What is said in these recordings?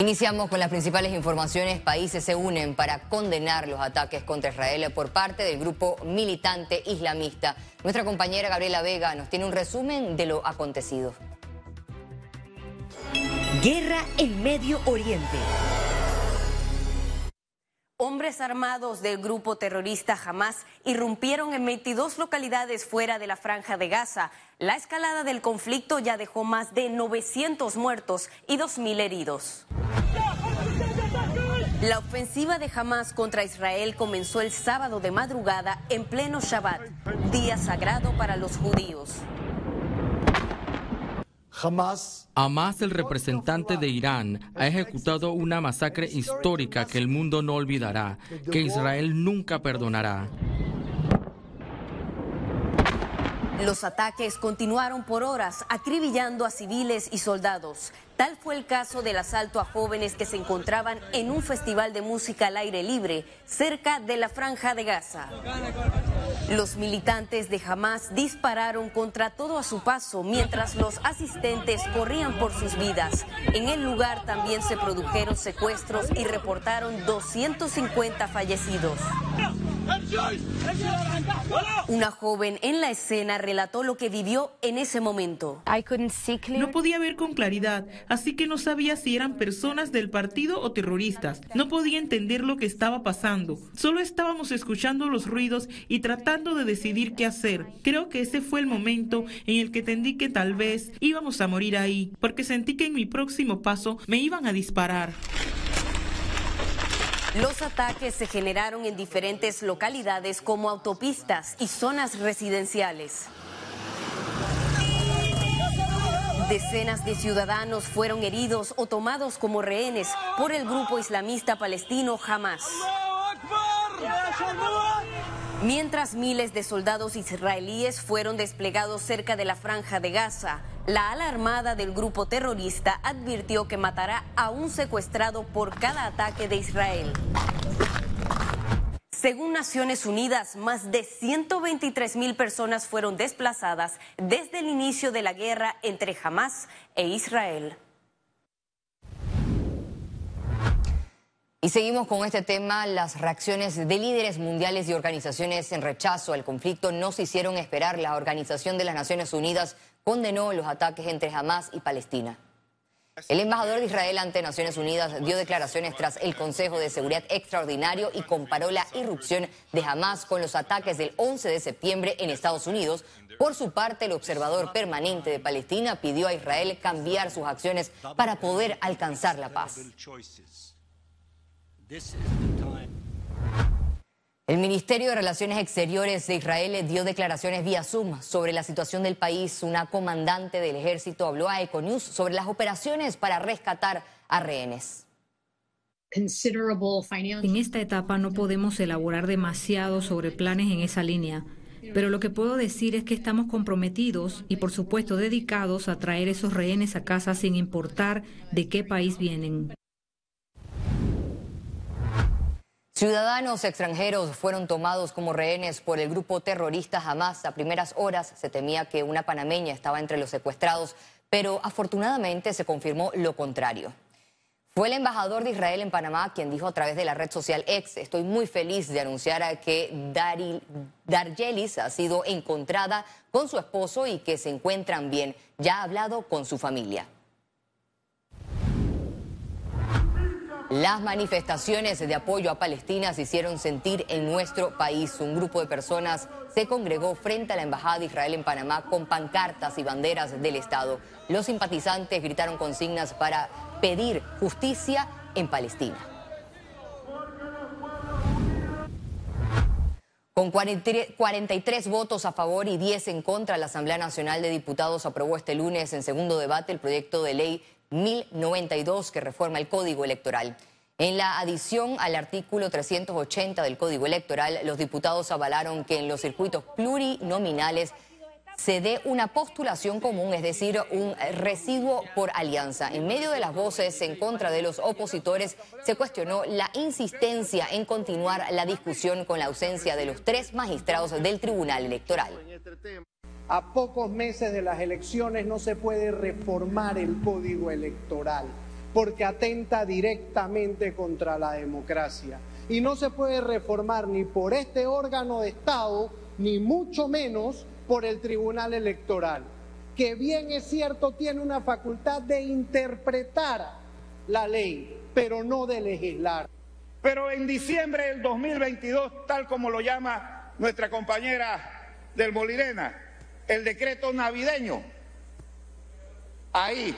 Iniciamos con las principales informaciones. Países se unen para condenar los ataques contra Israel por parte del grupo militante islamista. Nuestra compañera Gabriela Vega nos tiene un resumen de lo acontecido. Guerra en Medio Oriente. Hombres armados del grupo terrorista Hamas irrumpieron en 22 localidades fuera de la franja de Gaza. La escalada del conflicto ya dejó más de 900 muertos y 2.000 heridos. La ofensiva de Hamas contra Israel comenzó el sábado de madrugada en pleno Shabbat, día sagrado para los judíos. Hamas, el representante de Irán, ha ejecutado una masacre histórica que el mundo no olvidará, que Israel nunca perdonará. Los ataques continuaron por horas, acribillando a civiles y soldados. Tal fue el caso del asalto a jóvenes que se encontraban en un festival de música al aire libre cerca de la franja de Gaza. Los militantes de Hamas dispararon contra todo a su paso mientras los asistentes corrían por sus vidas. En el lugar también se produjeron secuestros y reportaron 250 fallecidos. Una joven en la escena relató lo que vivió en ese momento. No podía ver con claridad, así que no sabía si eran personas del partido o terroristas. No podía entender lo que estaba pasando. Solo estábamos escuchando los ruidos y tratando de decidir qué hacer. Creo que ese fue el momento en el que entendí que tal vez íbamos a morir ahí, porque sentí que en mi próximo paso me iban a disparar. Los ataques se generaron en diferentes localidades como autopistas y zonas residenciales. Decenas de ciudadanos fueron heridos o tomados como rehenes por el grupo islamista palestino Hamas. Mientras miles de soldados israelíes fueron desplegados cerca de la franja de Gaza, la ala armada del grupo terrorista advirtió que matará a un secuestrado por cada ataque de Israel. Según Naciones Unidas, más de 123 mil personas fueron desplazadas desde el inicio de la guerra entre Hamas e Israel. Y seguimos con este tema. Las reacciones de líderes mundiales y organizaciones en rechazo al conflicto no se hicieron esperar. La Organización de las Naciones Unidas condenó los ataques entre Hamas y Palestina. El embajador de Israel ante Naciones Unidas dio declaraciones tras el Consejo de Seguridad Extraordinario y comparó la irrupción de Hamas con los ataques del 11 de septiembre en Estados Unidos. Por su parte, el observador permanente de Palestina pidió a Israel cambiar sus acciones para poder alcanzar la paz. El Ministerio de Relaciones Exteriores de Israel dio declaraciones vía Zoom sobre la situación del país. Una comandante del ejército habló a Econews sobre las operaciones para rescatar a rehenes. En esta etapa no podemos elaborar demasiado sobre planes en esa línea, pero lo que puedo decir es que estamos comprometidos y por supuesto dedicados a traer esos rehenes a casa sin importar de qué país vienen. Ciudadanos extranjeros fueron tomados como rehenes por el grupo terrorista Hamas. A primeras horas se temía que una panameña estaba entre los secuestrados, pero afortunadamente se confirmó lo contrario. Fue el embajador de Israel en Panamá quien dijo a través de la red social X, estoy muy feliz de anunciar que Daril, Dargelis ha sido encontrada con su esposo y que se encuentran bien. Ya ha hablado con su familia. Las manifestaciones de apoyo a Palestina se hicieron sentir en nuestro país. Un grupo de personas se congregó frente a la Embajada de Israel en Panamá con pancartas y banderas del Estado. Los simpatizantes gritaron consignas para pedir justicia en Palestina. Con 43 votos a favor y 10 en contra, la Asamblea Nacional de Diputados aprobó este lunes en segundo debate el proyecto de ley 1092 que reforma el Código Electoral. En la adición al artículo 380 del Código Electoral, los diputados avalaron que en los circuitos plurinominales se dé una postulación común, es decir, un residuo por alianza. En medio de las voces en contra de los opositores, se cuestionó la insistencia en continuar la discusión con la ausencia de los tres magistrados del Tribunal Electoral. A pocos meses de las elecciones no se puede reformar el código electoral. porque atenta directamente contra la democracia. Y no se puede reformar ni por este órgano de Estado, ni mucho menos por el Tribunal Electoral, que bien es cierto tiene una facultad de interpretar la ley, pero no de legislar. Pero en diciembre del 2022, tal como lo llama nuestra compañera del Molirena, el decreto navideño, ahí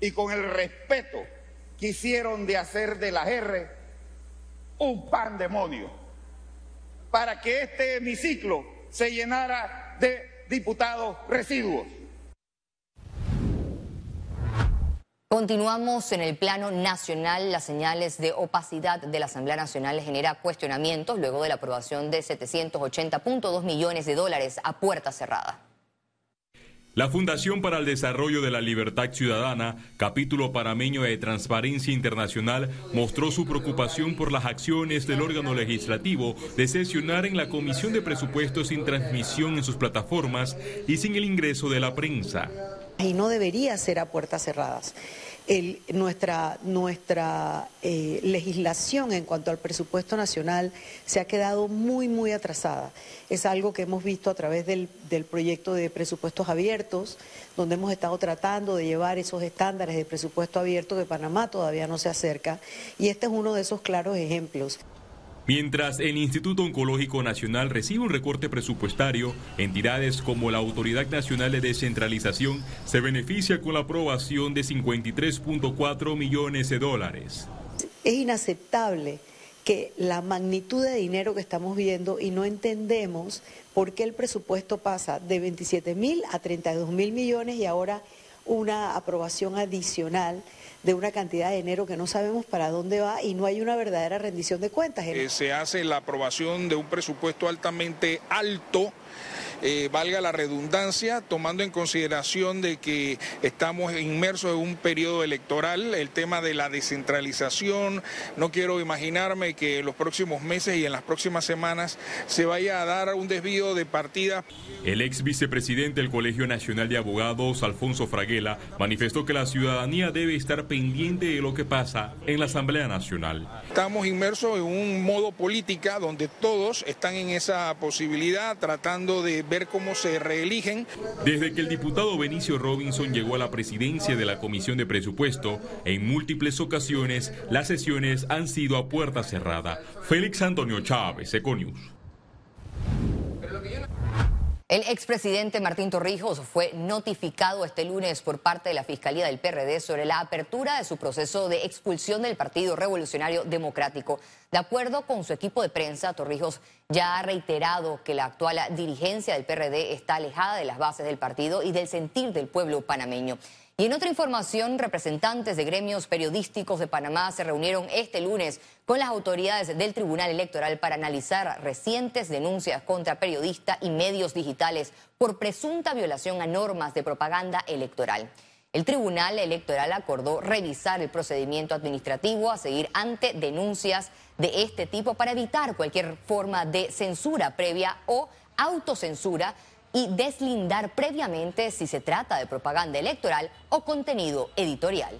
y con el respeto quisieron de hacer de la R un pandemonio para que este hemiciclo se llenara de diputados residuos. Continuamos en el plano nacional. Las señales de opacidad de la Asamblea Nacional genera cuestionamientos luego de la aprobación de 780.2 millones de dólares a puerta cerrada. La Fundación para el Desarrollo de la Libertad Ciudadana, capítulo panameño de Transparencia Internacional, mostró su preocupación por las acciones del órgano legislativo de sesionar en la Comisión de Presupuestos sin transmisión en sus plataformas y sin el ingreso de la prensa. Y no debería ser a puertas cerradas nuestra, nuestra eh, legislación en cuanto al presupuesto nacional se ha quedado muy, muy atrasada. Es algo que hemos visto a través del, del proyecto de presupuestos abiertos, donde hemos estado tratando de llevar esos estándares de presupuesto abierto que Panamá todavía no se acerca. Y este es uno de esos claros ejemplos. Mientras el Instituto Oncológico Nacional recibe un recorte presupuestario, entidades como la Autoridad Nacional de Descentralización se beneficia con la aprobación de 53.4 millones de dólares. Es inaceptable que la magnitud de dinero que estamos viendo y no entendemos por qué el presupuesto pasa de 27 mil a 32 mil millones y ahora una aprobación adicional de una cantidad de dinero que no sabemos para dónde va y no hay una verdadera rendición de cuentas. Eh, se hace la aprobación de un presupuesto altamente alto eh, valga la redundancia, tomando en consideración de que estamos inmersos en un periodo electoral, el tema de la descentralización, no quiero imaginarme que en los próximos meses y en las próximas semanas se vaya a dar un desvío de partida. El ex vicepresidente del Colegio Nacional de Abogados, Alfonso Fraguela, manifestó que la ciudadanía debe estar pendiente de lo que pasa en la Asamblea Nacional. Estamos inmersos en un modo política donde todos están en esa posibilidad tratando de ver cómo se reeligen. Desde que el diputado Benicio Robinson llegó a la presidencia de la Comisión de Presupuesto, en múltiples ocasiones las sesiones han sido a puerta cerrada. Félix Antonio Chávez, Econius. El expresidente Martín Torrijos fue notificado este lunes por parte de la Fiscalía del PRD sobre la apertura de su proceso de expulsión del Partido Revolucionario Democrático. De acuerdo con su equipo de prensa, Torrijos ya ha reiterado que la actual dirigencia del PRD está alejada de las bases del partido y del sentir del pueblo panameño. Y en otra información, representantes de gremios periodísticos de Panamá se reunieron este lunes con las autoridades del Tribunal Electoral para analizar recientes denuncias contra periodistas y medios digitales por presunta violación a normas de propaganda electoral. El Tribunal Electoral acordó revisar el procedimiento administrativo a seguir ante denuncias de este tipo para evitar cualquier forma de censura previa o autocensura y deslindar previamente si se trata de propaganda electoral o contenido editorial.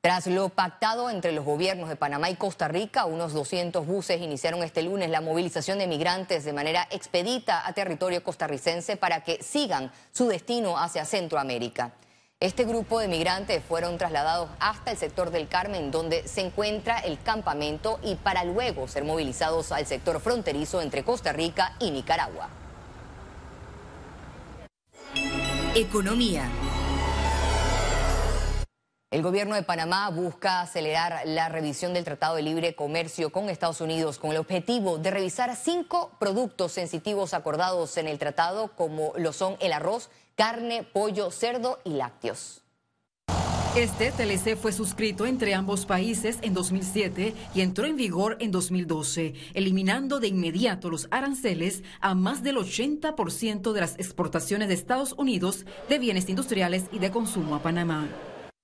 Tras lo pactado entre los gobiernos de Panamá y Costa Rica, unos 200 buses iniciaron este lunes la movilización de migrantes de manera expedita a territorio costarricense para que sigan su destino hacia Centroamérica. Este grupo de migrantes fueron trasladados hasta el sector del Carmen, donde se encuentra el campamento, y para luego ser movilizados al sector fronterizo entre Costa Rica y Nicaragua. Economía. El gobierno de Panamá busca acelerar la revisión del Tratado de Libre Comercio con Estados Unidos con el objetivo de revisar cinco productos sensitivos acordados en el tratado, como lo son el arroz, carne, pollo, cerdo y lácteos. Este TLC fue suscrito entre ambos países en 2007 y entró en vigor en 2012, eliminando de inmediato los aranceles a más del 80% de las exportaciones de Estados Unidos de bienes industriales y de consumo a Panamá.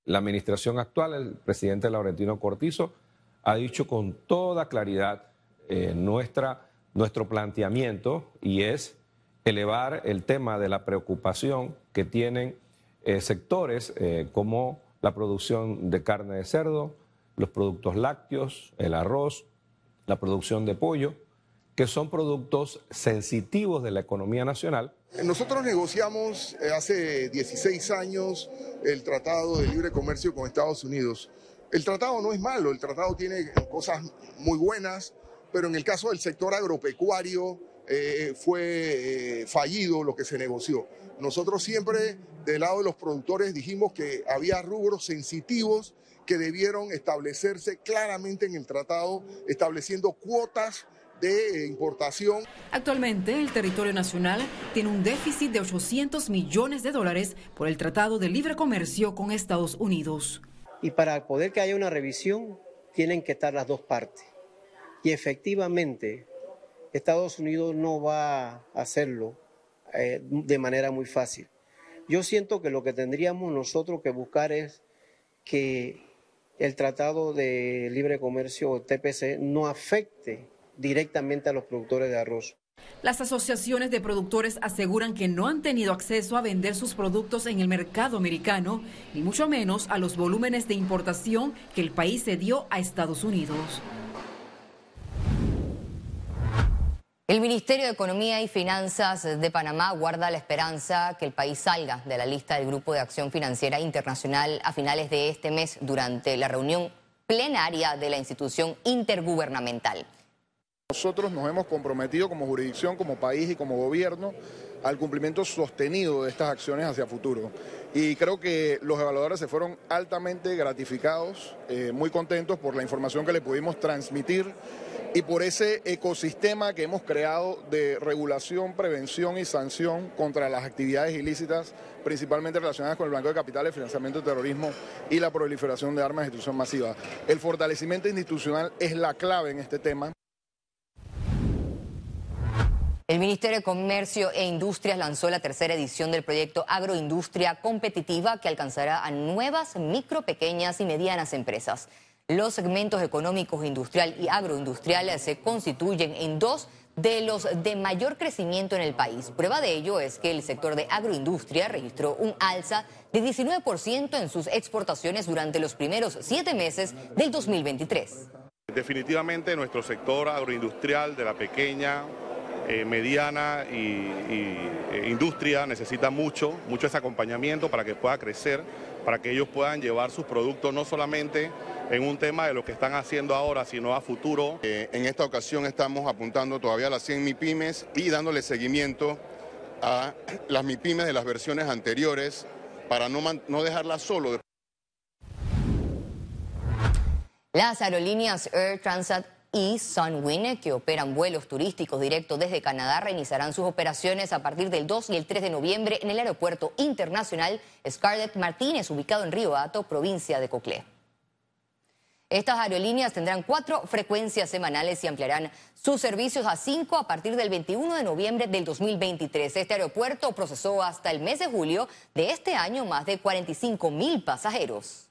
La administración actual, el presidente Laurentino Cortizo, ha dicho con toda claridad eh, nuestra, nuestro planteamiento y es elevar el tema de la preocupación que tienen eh, sectores eh, como la producción de carne de cerdo, los productos lácteos, el arroz, la producción de pollo, que son productos sensitivos de la economía nacional. Nosotros negociamos eh, hace 16 años el Tratado de Libre Comercio con Estados Unidos. El tratado no es malo, el tratado tiene cosas muy buenas, pero en el caso del sector agropecuario eh, fue eh, fallido lo que se negoció. Nosotros siempre del lado de los productores dijimos que había rubros sensitivos que debieron establecerse claramente en el tratado, estableciendo cuotas de importación. Actualmente, el territorio nacional tiene un déficit de 800 millones de dólares por el Tratado de Libre Comercio con Estados Unidos. Y para poder que haya una revisión, tienen que estar las dos partes. Y efectivamente, Estados Unidos no va a hacerlo eh, de manera muy fácil. Yo siento que lo que tendríamos nosotros que buscar es que el Tratado de Libre Comercio, TPC, no afecte directamente a los productores de arroz. Las asociaciones de productores aseguran que no han tenido acceso a vender sus productos en el mercado americano, ni mucho menos a los volúmenes de importación que el país cedió a Estados Unidos. El Ministerio de Economía y Finanzas de Panamá guarda la esperanza que el país salga de la lista del Grupo de Acción Financiera Internacional a finales de este mes durante la reunión plenaria de la institución intergubernamental. Nosotros nos hemos comprometido como jurisdicción, como país y como gobierno al cumplimiento sostenido de estas acciones hacia futuro. Y creo que los evaluadores se fueron altamente gratificados, eh, muy contentos por la información que le pudimos transmitir y por ese ecosistema que hemos creado de regulación, prevención y sanción contra las actividades ilícitas, principalmente relacionadas con el blanco de capitales, financiamiento de terrorismo y la proliferación de armas de destrucción masiva. El fortalecimiento institucional es la clave en este tema. El Ministerio de Comercio e Industrias lanzó la tercera edición del proyecto Agroindustria Competitiva que alcanzará a nuevas micro, pequeñas y medianas empresas. Los segmentos económicos industrial y agroindustrial se constituyen en dos de los de mayor crecimiento en el país. Prueba de ello es que el sector de agroindustria registró un alza de 19% en sus exportaciones durante los primeros siete meses del 2023. Definitivamente nuestro sector agroindustrial de la pequeña, eh, mediana y, eh, industria necesita mucho, mucho ese acompañamiento para que pueda crecer, para que ellos puedan llevar sus productos no solamente en un tema de lo que están haciendo ahora, sino a futuro. Eh, en esta ocasión estamos apuntando todavía a las 100 MIPIMES y dándole seguimiento a las MIPIMES de las versiones anteriores para no, no dejarlas solo. Las aerolíneas Air Transat y Sunwing, que operan vuelos turísticos directos desde Canadá, reiniciarán sus operaciones a partir del 2 y el 3 de noviembre en el aeropuerto internacional Scarlett Martínez, ubicado en Río Hato, provincia de Coclé. Estas aerolíneas tendrán cuatro frecuencias semanales y ampliarán sus servicios a cinco a partir del 21 de noviembre del 2023. Este aeropuerto procesó hasta el mes de julio de este año más de 45 mil pasajeros.